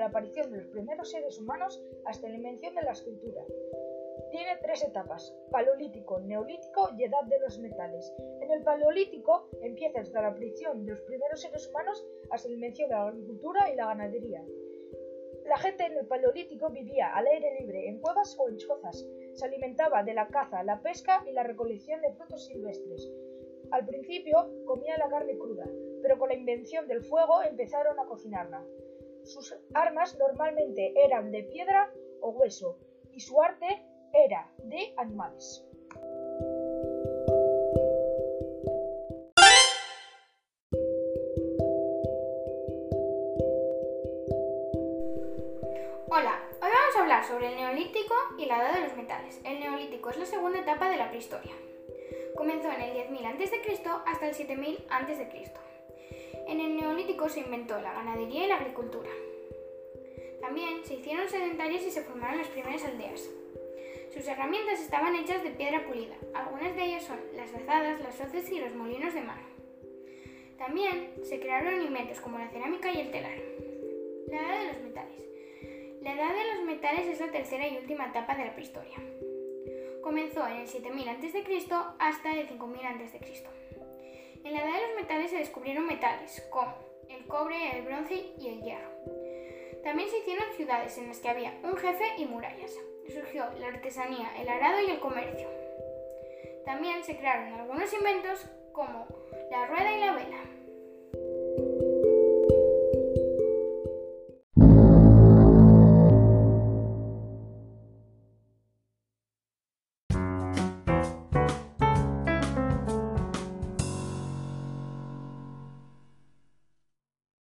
la aparición de los primeros seres humanos hasta la invención de la escultura. Tiene tres etapas, paleolítico, neolítico y edad de los metales. En el paleolítico empieza desde la aparición de los primeros seres humanos hasta la invención de la agricultura y la ganadería. La gente en el paleolítico vivía al aire libre, en cuevas o en chozas. Se alimentaba de la caza, la pesca y la recolección de frutos silvestres. Al principio comía la carne cruda, pero con la invención del fuego empezaron a cocinarla. Sus armas normalmente eran de piedra o hueso, y su arte era de animales. Hola, hoy vamos a hablar sobre el Neolítico y la Edad de los Metales. El Neolítico es la segunda etapa de la prehistoria. Comenzó en el 10.000 a.C. hasta el 7.000 a.C. En el Neolítico se inventó la ganadería y la agricultura. También se hicieron sedentarias y se formaron las primeras aldeas. Sus herramientas estaban hechas de piedra pulida. Algunas de ellas son las azadas, las hoces y los molinos de mano. También se crearon inventos como la cerámica y el telar. La edad de los metales. La edad de los metales es la tercera y última etapa de la prehistoria. Comenzó en el 7000 a.C. hasta el 5000 a.C. En la edad de los metales se descubrieron metales como el cobre, el bronce y el hierro. También se hicieron ciudades en las que había un jefe y murallas. Surgió la artesanía, el arado y el comercio. También se crearon algunos inventos como la rueda y la vela.